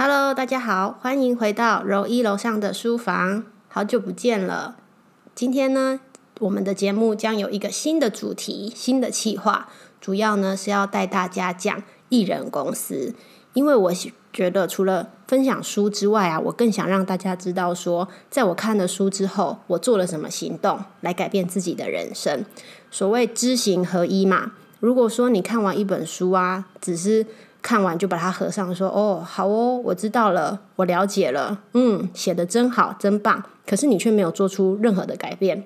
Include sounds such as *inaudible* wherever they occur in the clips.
Hello，大家好，欢迎回到柔一楼上的书房，好久不见了。今天呢，我们的节目将有一个新的主题、新的企划，主要呢是要带大家讲艺人公司。因为我觉得除了分享书之外啊，我更想让大家知道说，在我看了书之后，我做了什么行动来改变自己的人生。所谓知行合一嘛。如果说你看完一本书啊，只是看完就把它合上，说哦，好哦，我知道了，我了解了，嗯，写的真好，真棒。可是你却没有做出任何的改变，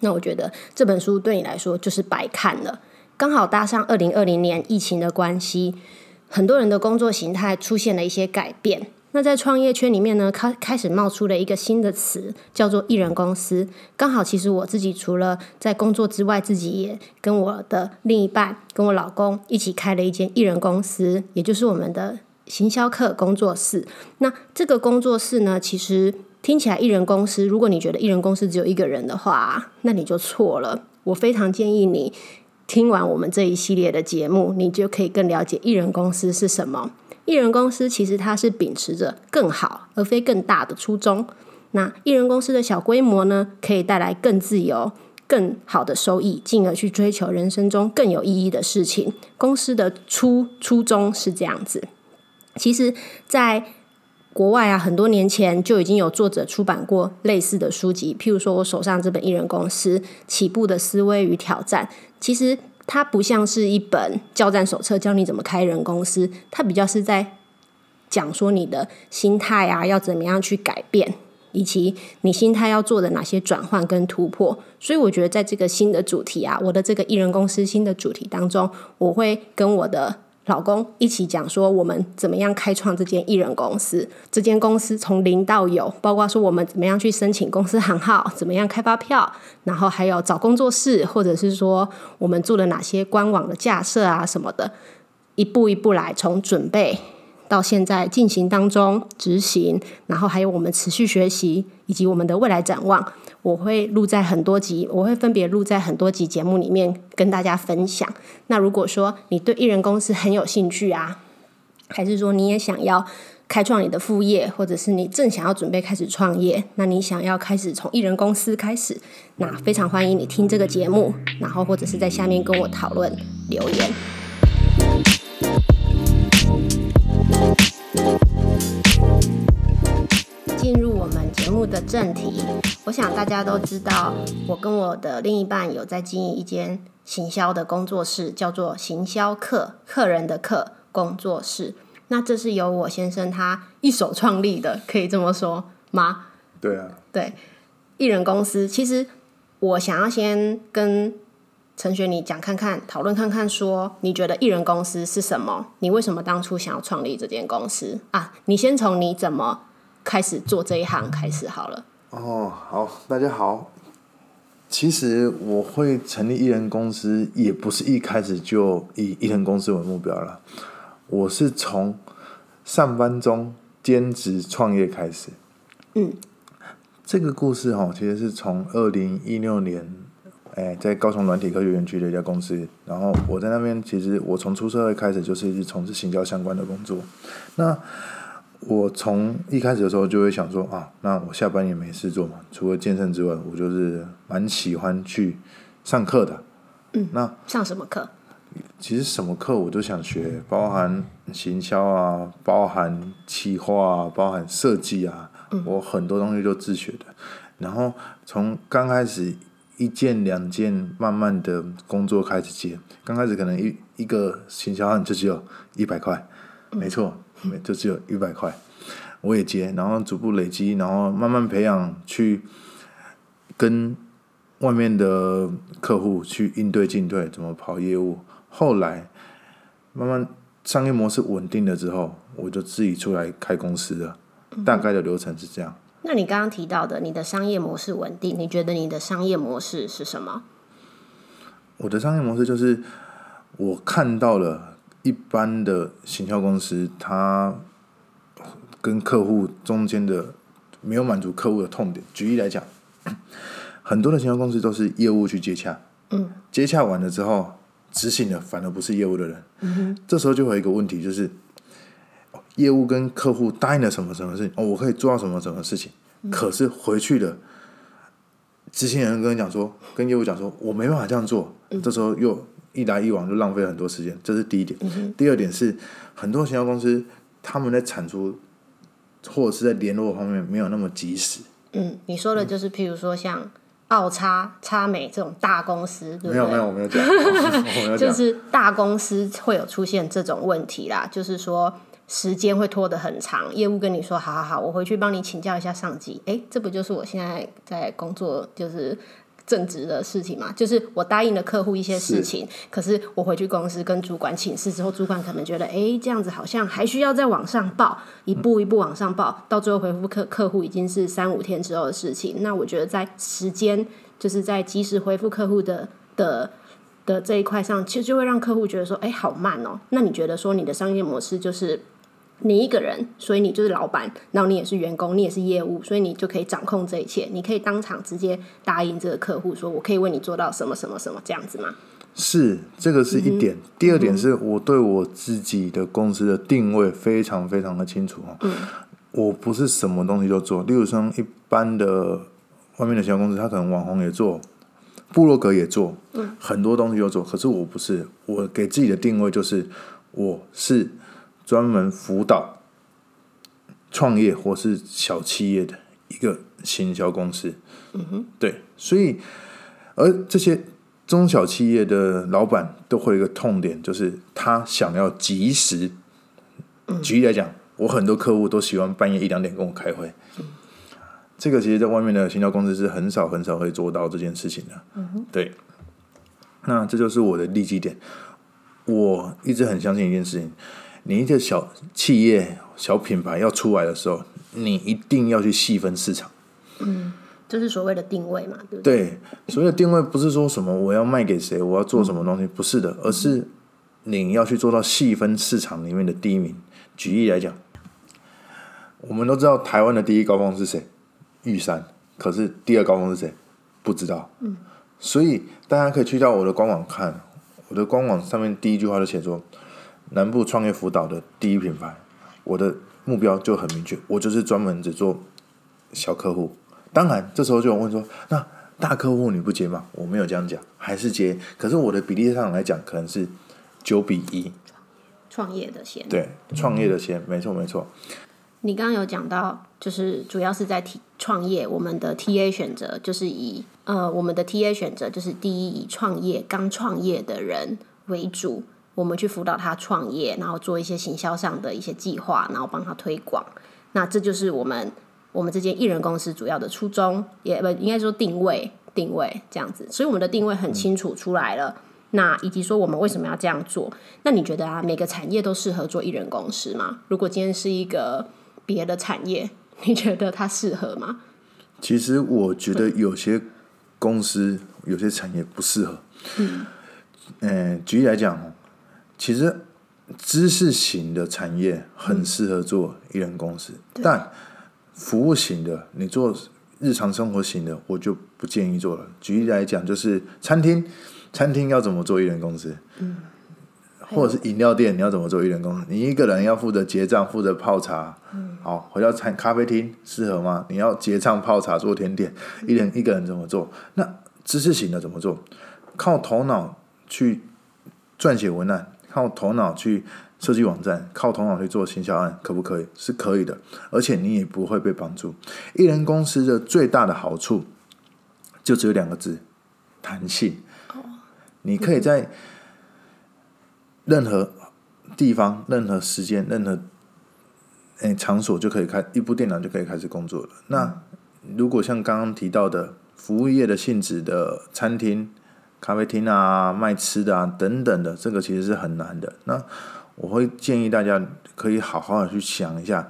那我觉得这本书对你来说就是白看了。刚好搭上二零二零年疫情的关系，很多人的工作形态出现了一些改变。那在创业圈里面呢，开开始冒出了一个新的词，叫做艺人公司。刚好，其实我自己除了在工作之外，自己也跟我的另一半、跟我老公一起开了一间艺人公司，也就是我们的行销课工作室。那这个工作室呢，其实听起来艺人公司，如果你觉得艺人公司只有一个人的话，那你就错了。我非常建议你听完我们这一系列的节目，你就可以更了解艺人公司是什么。艺人公司其实它是秉持着更好而非更大的初衷。那艺人公司的小规模呢，可以带来更自由、更好的收益，进而去追求人生中更有意义的事情。公司的初初衷是这样子。其实，在国外啊，很多年前就已经有作者出版过类似的书籍，譬如说我手上这本《艺人公司起步的思维与挑战》，其实。它不像是一本交战手册，教你怎么开人公司。它比较是在讲说你的心态啊，要怎么样去改变，以及你心态要做的哪些转换跟突破。所以我觉得在这个新的主题啊，我的这个艺人公司新的主题当中，我会跟我的。老公一起讲说，我们怎么样开创这间艺人公司？这间公司从零到有，包括说我们怎么样去申请公司行号，怎么样开发票，然后还有找工作室，或者是说我们做了哪些官网的架设啊什么的，一步一步来，从准备。到现在进行当中执行，然后还有我们持续学习以及我们的未来展望，我会录在很多集，我会分别录在很多集节目里面跟大家分享。那如果说你对艺人公司很有兴趣啊，还是说你也想要开创你的副业，或者是你正想要准备开始创业，那你想要开始从艺人公司开始，那非常欢迎你听这个节目，然后或者是在下面跟我讨论留言。节目的正题，我想大家都知道，我跟我的另一半有在经营一间行销的工作室，叫做行销客客人的客工作室。那这是由我先生他一手创立的，可以这么说吗？对啊，对，艺人公司。其实我想要先跟陈雪你讲看看，讨论看看，说你觉得艺人公司是什么？你为什么当初想要创立这间公司啊？你先从你怎么。开始做这一行开始好了。哦，好，大家好。其实我会成立艺人公司，也不是一开始就以艺人公司为目标了。我是从上班中兼职创业开始。嗯，这个故事哈，其实是从二零一六年，哎，在高雄软体科学园区的一家公司。然后我在那边，其实我从出社会开始就是一直从事行销相关的工作。那我从一开始的时候就会想说啊，那我下班也没事做嘛，除了健身之外，我就是蛮喜欢去上课的。嗯，那上什么课？其实什么课我都想学，包含行销啊，包含企划啊，包含设计啊，我很多东西都自学的。然后从刚开始一件两件，慢慢的工作开始接，刚开始可能一一个行销案就只有一百块，没错。就只有一百块，我也接，然后逐步累积，然后慢慢培养，去跟外面的客户去应对进退，怎么跑业务。后来慢慢商业模式稳定了之后，我就自己出来开公司了。大概的流程是这样。那你刚刚提到的，你的商业模式稳定，你觉得你的商业模式是什么？我的商业模式就是我看到了。一般的行销公司，它跟客户中间的没有满足客户的痛点。举例来讲，*coughs* 很多的行销公司都是业务去接洽，嗯，接洽完了之后，执行的反而不是业务的人，嗯这时候就会有一个问题，就是业务跟客户答应了什么什么事情，哦，我可以做到什么什么事情，可是回去的执行人跟你讲说，跟业务讲说，我没办法这样做，这时候又一来一往就浪费了很多时间，这是第一点。第二点是很多行销公司他们在产出或者是在联络方面没有那么及时。嗯，你说的就是譬如说像奥差、差美这种大公司，对不对？没有没有，我没有讲，*laughs* 我没有讲。就是大公司会有出现这种问题啦，就是说时间会拖得很长。业务跟你说，好好好，我回去帮你请教一下上级。哎，这不就是我现在在工作就是正职的事情嘛？就是我答应了客户一些事情，可是我回去公司跟主管请示之后，主管可能觉得，哎，这样子好像还需要再往上报，一步一步往上报，到最后回复客客户已经是三五天之后的事情。那我觉得在时间，就是在及时回复客户的的。的这一块上，其实就会让客户觉得说，哎，好慢哦。那你觉得说，你的商业模式就是你一个人，所以你就是老板，然后你也是员工，你也是业务，所以你就可以掌控这一切。你可以当场直接答应这个客户，说我可以为你做到什么什么什么这样子吗？是，这个是一点。第二点是我对我自己的公司的定位非常非常的清楚哦。嗯。我不是什么东西都做，例如说一般的外面的小公司，他可能网红也做。部落格也做，很多东西都做，可是我不是，我给自己的定位就是我是专门辅导创业或是小企业的一个行销公司。嗯哼，对，所以而这些中小企业的老板都会有一个痛点，就是他想要及时。举例来讲，我很多客户都喜欢半夜一两点跟我开会。这个其实，在外面的行销公司是很少很少会做到这件事情的。嗯对。那这就是我的利基点。我一直很相信一件事情：，你一个小企业、小品牌要出来的时候，你一定要去细分市场。嗯，就是所谓的定位嘛，对不对？对，所谓的定位不是说什么我要卖给谁，我要做什么东西，不是的，而是你要去做到细分市场里面的第一名。举例来讲，我们都知道台湾的第一高峰是谁？玉山，可是第二高峰是谁？不知道。嗯，所以大家可以去到我的官网看，我的官网上面第一句话就写说：南部创业辅导的第一品牌。我的目标就很明确，我就是专门只做小客户。当然，这时候就有问说：那大客户你不接吗？我没有这样讲，还是接。可是我的比例上来讲，可能是九比一。创业的先。对，创业的先，没错没错。你刚刚有讲到，就是主要是在 T 创业，我们的 T A 选择就是以呃，我们的 T A 选择就是第一以创业刚创业的人为主，我们去辅导他创业，然后做一些行销上的一些计划，然后帮他推广。那这就是我们我们这间艺人公司主要的初衷，也不应该说定位定位这样子。所以我们的定位很清楚出来了。那以及说我们为什么要这样做？那你觉得啊，每个产业都适合做艺人公司吗？如果今天是一个别的产业，你觉得它适合吗？其实我觉得有些公司、有些产业不适合。嗯，嗯，举例来讲，其实知识型的产业很适合做艺人公司，但服务型的，你做日常生活型的，我就不建议做了。举例来讲，就是餐厅，餐厅要怎么做艺人公司？嗯。或者是饮料店，你要怎么做一人公司？你一个人要负责结账，负责泡茶。好，回到餐咖啡厅适合吗？你要结账、泡茶、做甜点，一人一个人怎么做？那知识型的怎么做？靠头脑去撰写文案，靠头脑去设计网站，靠头脑去做行销案，可不可以？是可以的，而且你也不会被帮助。一人公司的最大的好处就只有两个字：弹性。你可以在。任何地方、任何时间、任何诶场所就可以开一部电脑就可以开始工作了。那如果像刚刚提到的服务业的性质的餐厅、咖啡厅啊、卖吃的啊等等的，这个其实是很难的。那我会建议大家可以好好的去想一下，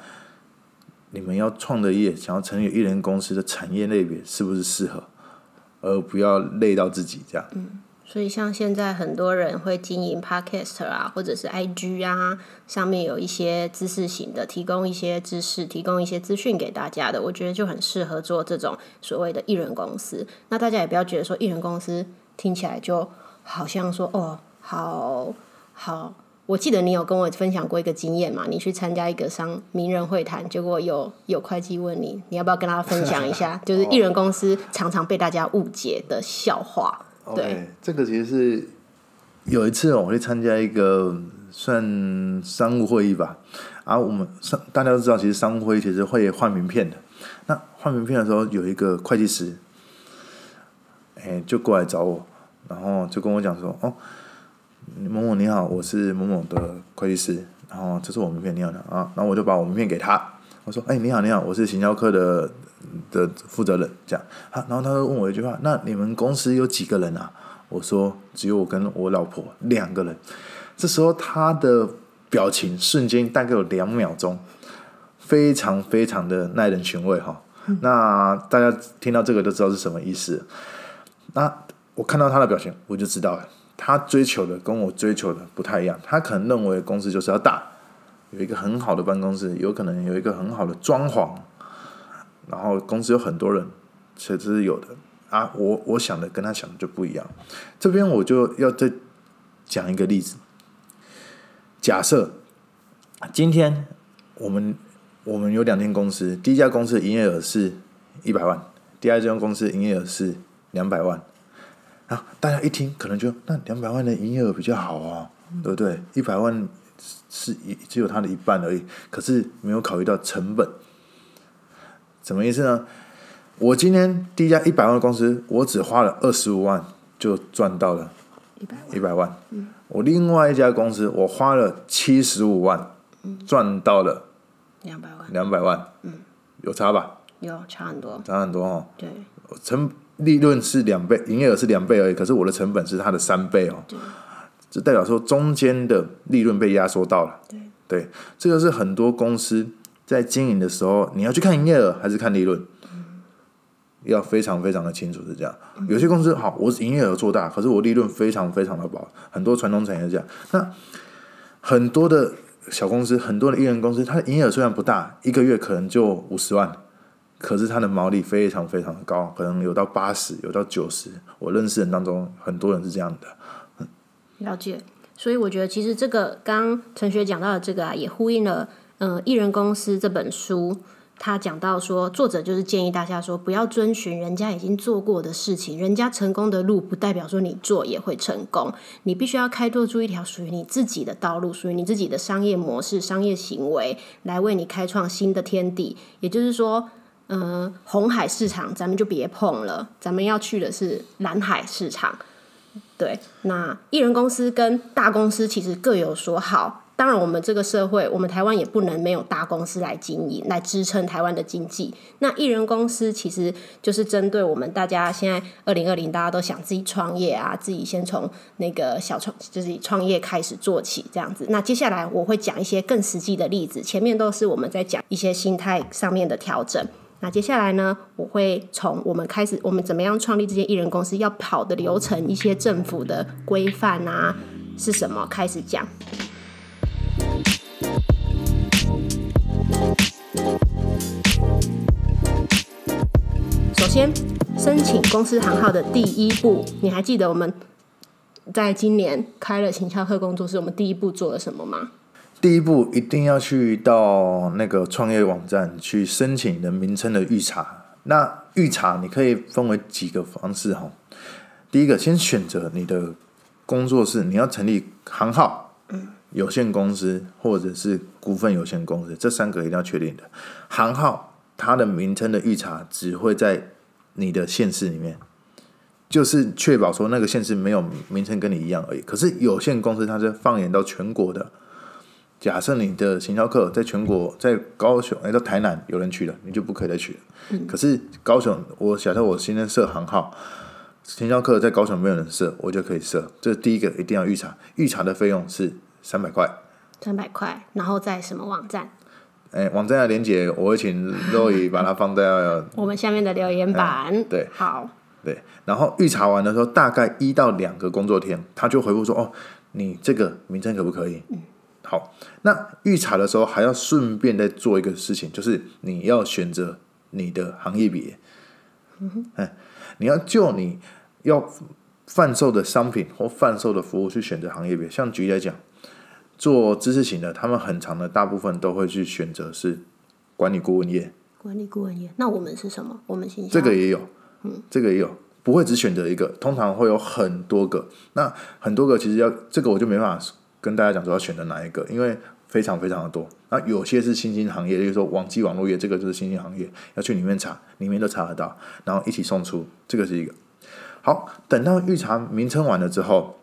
你们要创的业、想要成立艺人公司的产业类别是不是适合，而不要累到自己这样。所以，像现在很多人会经营 Podcast 啊，或者是 IG 啊，上面有一些知识型的，提供一些知识，提供一些资讯给大家的，我觉得就很适合做这种所谓的艺人公司。那大家也不要觉得说艺人公司听起来就好像说哦，好好我记得你有跟我分享过一个经验嘛？你去参加一个商名人会谈，结果有有会计问你，你要不要跟他分享一下？*laughs* 就是艺人公司常常被大家误解的笑话。对这个其实是有一次我去参加一个算商务会议吧，啊，我们商大家都知道，其实商务会议其实会换名片的。那换名片的时候，有一个会计师，哎、就过来找我，然后就跟我讲说，哦，某某你好，我是某某的会计师，然后这是我名片，你好你好啊，然后我就把我名片给他，我说，哎、你好你好，我是行销科的的负责人，这样，啊，然后他就问我一句话，那你们公司有几个人啊？我说只有我跟我老婆两个人。这时候他的表情瞬间大概有两秒钟，非常非常的耐人寻味哈。那大家听到这个都知道是什么意思。那我看到他的表情，我就知道了，他追求的跟我追求的不太一样。他可能认为公司就是要大，有一个很好的办公室，有可能有一个很好的装潢，然后公司有很多人，其实是有的啊。我我想的跟他想的就不一样。这边我就要再讲一个例子。假设今天我们我们有两间公司，第一家公司营业额是一百万，第二家公司营业额是两百万。啊，大家一听可能就那两百万的营业额比较好啊，对不对？一百万是一只有它的一半而已，可是没有考虑到成本。什么意思呢？我今天第一家一百万的公司，我只花了二十五万就赚到了一百万，一百万。我另外一家公司，我花了七十五万，赚到了两百万，两百万，有差吧？有差很多。差很多哦。对成利润是两倍，营业额是两倍而已，可是我的成本是它的三倍哦。这代表说中间的利润被压缩到了。对对，这个是很多公司在经营的时候，你要去看营业额还是看利润，要非常非常的清楚是这样。有些公司好，我营业额做大，可是我利润非常非常的薄，很多传统产业是这样。那很多的小公司，很多的艺人公司，它的营业额虽然不大，一个月可能就五十万，可是它的毛利非常非常的高，可能有到八十，有到九十。我认识人当中，很多人是这样的。了解，所以我觉得其实这个刚陈学讲到的这个啊，也呼应了呃《艺人公司》这本书，他讲到说，作者就是建议大家说，不要遵循人家已经做过的事情，人家成功的路不代表说你做也会成功，你必须要开拓出一条属于你自己的道路，属于你自己的商业模式、商业行为，来为你开创新的天地。也就是说。呃，红海市场咱们就别碰了，咱们要去的是蓝海市场。对，那艺人公司跟大公司其实各有所好。当然，我们这个社会，我们台湾也不能没有大公司来经营，来支撑台湾的经济。那艺人公司其实就是针对我们大家现在二零二零，大家都想自己创业啊，自己先从那个小创，就是创业开始做起这样子。那接下来我会讲一些更实际的例子，前面都是我们在讲一些心态上面的调整。那接下来呢，我会从我们开始，我们怎么样创立这间艺人公司要跑的流程，一些政府的规范啊是什么开始讲。首先，申请公司行号的第一步，你还记得我们在今年开了行销课工作室，我们第一步做了什么吗？第一步一定要去到那个创业网站去申请你的名称的预查。那预查你可以分为几个方式哈。第一个，先选择你的工作室，你要成立行号、有限公司或者是股份有限公司，这三个一定要确定的。行号它的名称的预查只会在你的县市里面，就是确保说那个县市没有名称跟你一样而已。可是有限公司它是放眼到全国的。假设你的行销课在全国，在高雄，哎，到台南有人去了，你就不可以再去了。可是高雄，我假设我今天设行号，行销课在高雄没有人设，我就可以设。这第一个，一定要预查，预查的费用是三百块。三百块，然后在什么网站？哎，网站的连接我会请肉姨把它放在我们下面的留言板。对，好，对。然后预查完的时候，大概一到两个工作天，他就回复说：“哦，你这个名称可不可以？”嗯。好，那预查的时候还要顺便再做一个事情，就是你要选择你的行业别，嗯，你要就你要贩售的商品或贩售的服务去选择行业别。像举例来讲，做知识型的，他们很长的大部分都会去选择是管理顾问业，管理顾问业。那我们是什么？我们形象这个也有，嗯，这个也有，不会只选择一个，通常会有很多个。那很多个其实要这个我就没办法跟大家讲说要选择哪一个，因为非常非常的多。那有些是新兴行业，例如说网际网络业，这个就是新兴行业，要去里面查，里面都查得到，然后一起送出，这个是一个。好，等到预查名称完了之后，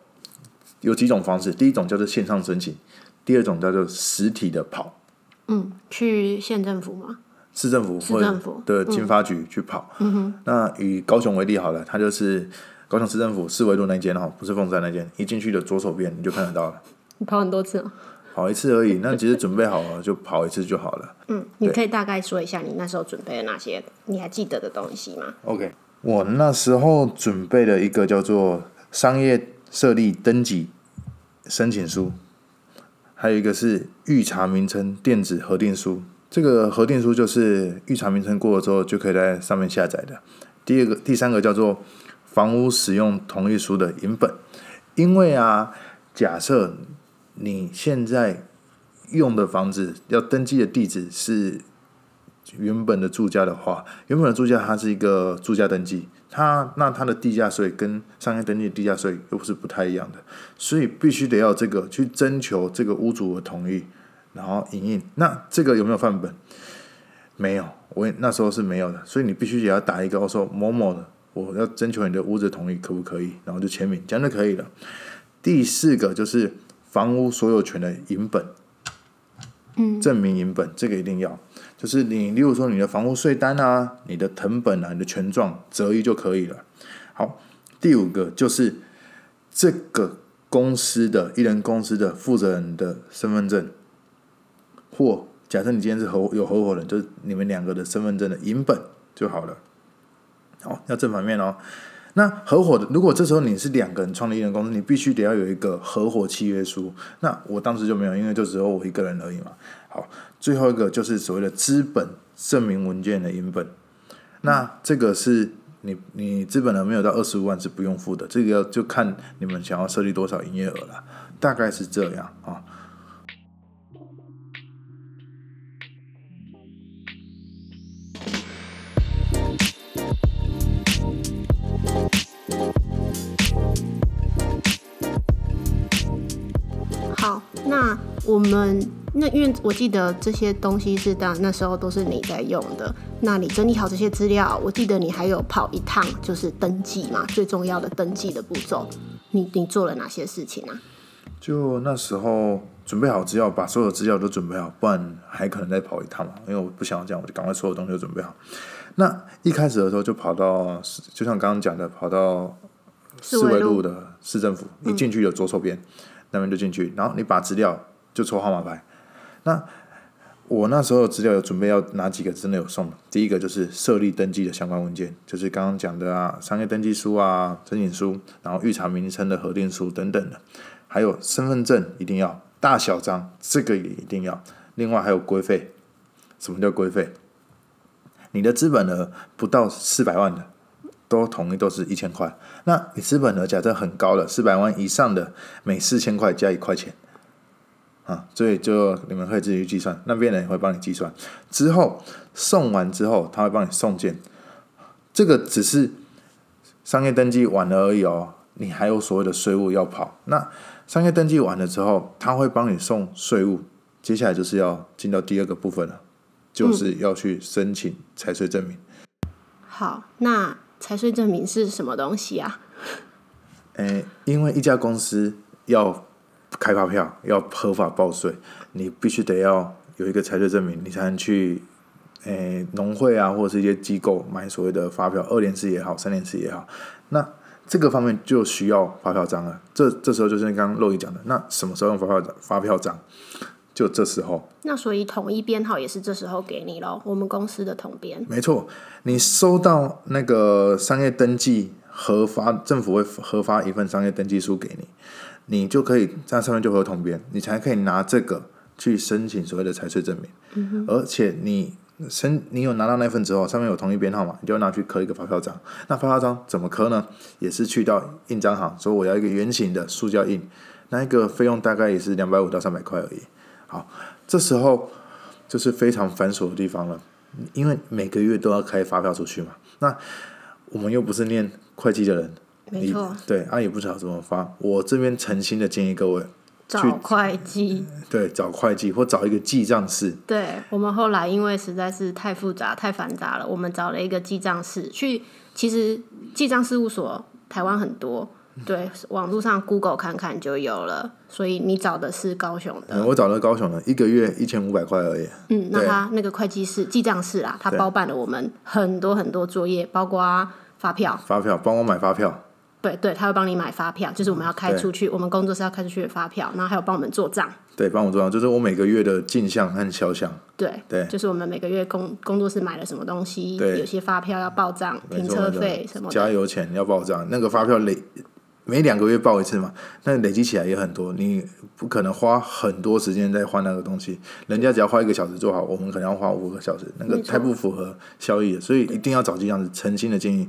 有几种方式，第一种叫做线上申请，第二种叫做实体的跑，嗯，去县政府吗？市政府市或者政府的经发局去跑。嗯哼那以高雄为例好了，它就是高雄市政府四维路那间哈，不是凤山那间，一进去的左手边你就看得到了。你跑很多次哦。跑一次而已，那其实准备好了 *laughs* 就跑一次就好了。嗯，你可以大概说一下你那时候准备了哪些你还记得的东西吗？OK，我那时候准备了一个叫做商业设立登记申请书，还有一个是预查名称电子核定书。这个核定书就是预查名称过了之后就可以在上面下载的。第二个、第三个叫做房屋使用同意书的影本，因为啊，假设你现在用的房子要登记的地址是原本的住家的话，原本的住家它是一个住家登记，它那它的地价税跟商业登记的地价税又不是不太一样的，所以必须得要这个去征求这个屋主的同意，然后影印。那这个有没有范本？没有，我那时候是没有的，所以你必须也要打一个，我说某某的，我要征求你的屋子同意，可不可以？然后就签名，这样就可以了。第四个就是房屋所有权的影本，嗯，证明影本，这个一定要。就是你，例如说你的房屋税单啊、你的藤本啊、你的权状择一就可以了。好，第五个就是这个公司的一人公司的负责人的身份证，或假设你今天是合有合伙人，就是你们两个的身份证的影本就好了。好，要正反面哦。那合伙的，如果这时候你是两个人创立一人公司，你必须得要有一个合伙契约书。那我当时就没有，因为就只有我一个人而已嘛。好，最后一个就是所谓的资本证明文件的影本。那这个是你你资本额没有到二十五万是不用付的，这个要就看你们想要设立多少营业额了，大概是这样啊。好，那我们那因为我记得这些东西是当那时候都是你在用的，那你整理好这些资料，我记得你还有跑一趟就是登记嘛，最重要的登记的步骤，你你做了哪些事情啊？就那时候准备好资料，把所有资料都准备好，不然还可能再跑一趟嘛。因为我不想这样，我就赶快所有东西都准备好。那一开始的时候就跑到，就像刚刚讲的，跑到四维路的市政府，一进去有左手边、那边就进去，然后你把资料就抽号码牌。那我那时候资料有准备要哪几个真的有送？第一个就是设立登记的相关文件，就是刚刚讲的啊，商业登记书啊、申请书，然后预查名称的核定书等等的。还有身份证一定要，大小张这个也一定要。另外还有规费，什么叫规费？你的资本额不到四百万的，都统一都是一千块。那你资本额假设很高了，四百万以上的，每四千块加一块钱。啊，所以就你们可以自己去计算，那边人也会帮你计算。之后送完之后，他会帮你送件。这个只是商业登记完了而已哦，你还有所谓的税务要跑。那商业登记完了之后，他会帮你送税务，接下来就是要进到第二个部分了，就是要去申请财税证明。好，那财税证明是什么东西啊？*laughs* 诶，因为一家公司要开发票，要合法报税，你必须得要有一个财税证明，你才能去诶农会啊，或者是一些机构买所谓的发票，二联四也好，三联四也好，那这个方面就需要发票章了。这这时候就是刚刚肉姨讲的，那什么时候用发票？发票章就这时候。那所以统一编号也是这时候给你咯，我们公司的统编。没错，你收到那个商业登记核发，政府会核发一份商业登记书给你，你就可以在上面就会有统编，你才可以拿这个去申请所谓的财税证明。而且你申你有拿到那份之后，上面有统一编号嘛，你就拿去刻一个发票章。那发票章怎么刻呢？也是去到印章行说我要一个圆形的塑胶印，那一个费用大概也是两百五到三百块而已。好，这时候就是非常繁琐的地方了，因为每个月都要开发票出去嘛。那我们又不是念会计的人，没错，对，啊也不知道怎么发。我这边诚心的建议各位，找会计，对，找会计或找一个记账室。对我们后来因为实在是太复杂、太繁杂了，我们找了一个记账室去。其实记账事务所台湾很多，*laughs* 对，网络上 Google 看看就有了。所以你找的是高雄的，嗯我找了高雄的，一个月一千五百块而已。嗯，那他那个会计室、记账室啊，他包办了我们很多很多作业，包括发票。发票，帮我买发票，对对，他会帮你买发票，就是我们要开出去，我们工作室要开出去的发票，然后还有帮我们做账。对，帮我做账，就是我每个月的进项和销项。对，对就是我们每个月工工作室买了什么东西，对有些发票要报账，停车费什么。加油钱要报账，那个发票累每两个月报一次嘛，那累积起来也很多，你不可能花很多时间在换那个东西，人家只要花一个小时做好，我们可能要花五个小时，那个太不符合效益了，所以一定要找这样子，诚心的建议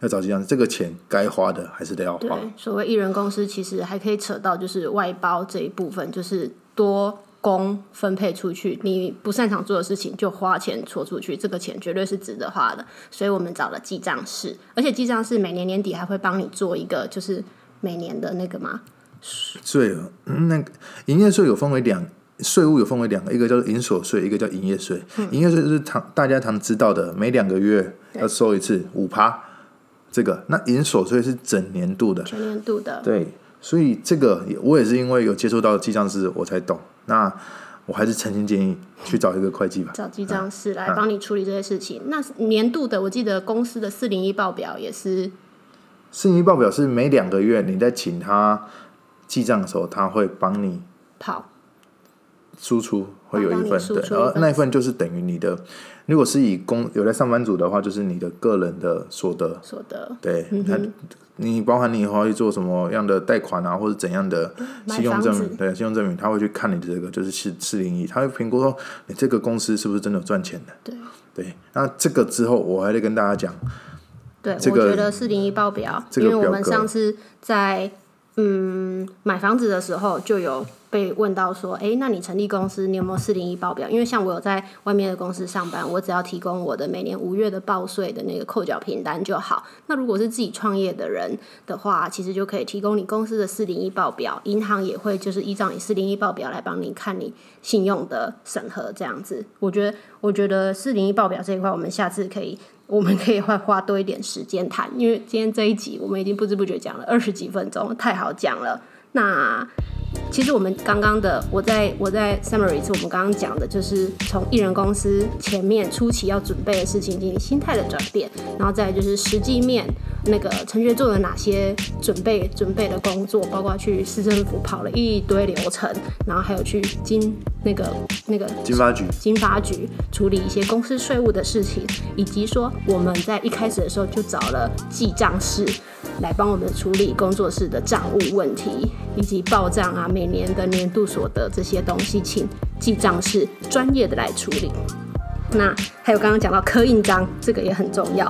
要找这样子，这个钱该花的还是得要花。所谓艺人公司，其实还可以扯到就是外包这一部分，就是多工分配出去，你不擅长做的事情就花钱戳出去，这个钱绝对是值得花的。所以我们找了记账室，而且记账室每年年底还会帮你做一个，就是每年的那个嘛，税额，嗯那个营业税有分为两，税务有分为两个，一个叫做营所税，一个叫营业税。营业税就是常大家常知道的，每两个月要收一次五趴，这个。那营所税是整年度的，全年度的。对，所以这个我也是因为有接触到记账师，我才懂。那我还是诚心建议去找一个会计吧。找记账师来帮你处理这些事情。那年度的，我记得公司的四零一报表也是四零一报表是每两个月你在请他记账的时候，他会帮你跑，输出会有一份，对，输出一份然后那一份就是等于你的，如果是以工有在上班族的话，就是你的个人的所得，所得。对，嗯他你包含你以后要去做什么样的贷款啊，或者怎样的信用证明，对，信用证明他会去看你的这个就是四四零一，他会评估说你这个公司是不是真的有赚钱的，对。对，那这个之后我还得跟大家讲，对，这个我觉得四零一报表，这个因为我们上次在嗯买房子的时候就有被问到说，哎，那你成立公司，你有没有四零一报表？因为像我有在外面的公司上班，我只要提供我的每年五月的报税的那个扣缴凭单就好。那如果是自己创业的人的话，其实就可以提供你公司的四零一报表，银行也会就是依照你四零一报表来帮你看你信用的审核这样子。我觉得，我觉得四零一报表这一块，我们下次可以我们可以花花多一点时间谈，因为今天这一集我们已经不知不觉讲了二十几分钟，太好讲了。那其实我们刚刚的，我在我在 summary 是我们刚刚讲的，就是从艺人公司前面初期要准备的事情进行心态的转变，然后再就是实际面那个陈学做了哪些准备准备的工作，包括去市政府跑了一堆流程，然后还有去经那个那个经发局。经发局处理一些公司税务的事情，以及说我们在一开始的时候就找了记账室来帮我们处理工作室的账务问题，以及报账啊、每每年的年度所得这些东西，请记账是专业的来处理。那还有刚刚讲到刻印章，这个也很重要。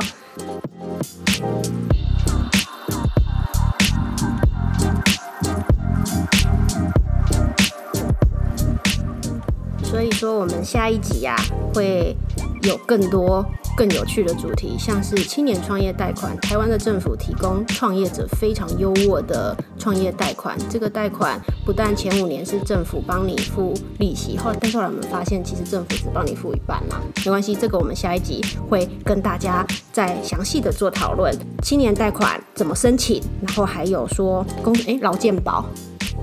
所以说，我们下一集呀、会有更多更有趣的主题，像是青年创业贷款，台湾的政府提供创业者非常优渥的创业贷款。这个贷款不但前五年是政府帮你付利息，后来但是后来我们发现，其实政府只帮你付一半啦。没关系，这个我们下一集会跟大家再详细的做讨论。青年贷款怎么申请，然后还有说公诶劳健保，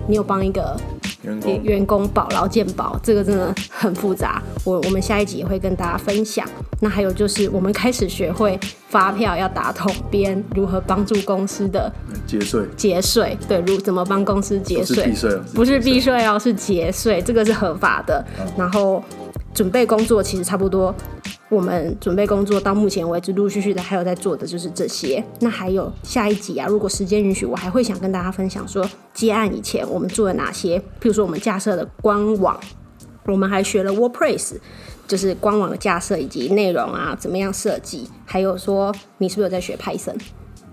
你有帮一个员工员工保劳健保，这个真的很复杂。我我们下一集也会跟大家分享。那还有就是，我们开始学会发票要打统编，如何帮助公司的节税，节税，对，如怎么帮公司节税避，税哦，不是避税，税哦，是节税，这个是合法的。然后准备工作其实差不多，我们准备工作到目前为止，陆陆续续的还有在做的就是这些。那还有下一集啊，如果时间允许，我还会想跟大家分享说，接案以前我们做了哪些，譬如说我们架设的官网，我们还学了 WordPress。就是官网的架设以及内容啊，怎么样设计，还有说你是不是有在学 Python？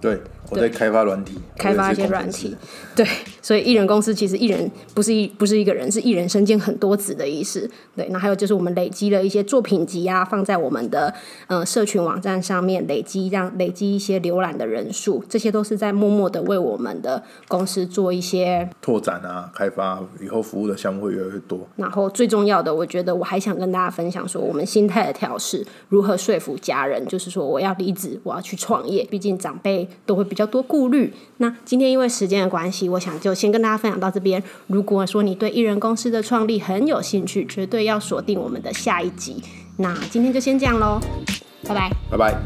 对，我在开发软体，开发一些软体，对，所以艺人公司其实艺人不是一不是一个人，是艺人身兼很多职的意思。对，那还有就是我们累积了一些作品集啊，放在我们的呃社群网站上面，累积让累积一些浏览的人数，这些都是在默默的为我们的公司做一些拓展啊，开发以后服务的项目会越来越多。然后最重要的，我觉得我还想跟大家分享说，我们心态的调试，如何说服家人，就是说我要离职，我要去创业，毕竟长辈都会比比较多顾虑。那今天因为时间的关系，我想就先跟大家分享到这边。如果说你对艺人公司的创立很有兴趣，绝对要锁定我们的下一集。那今天就先这样喽，拜拜，拜拜。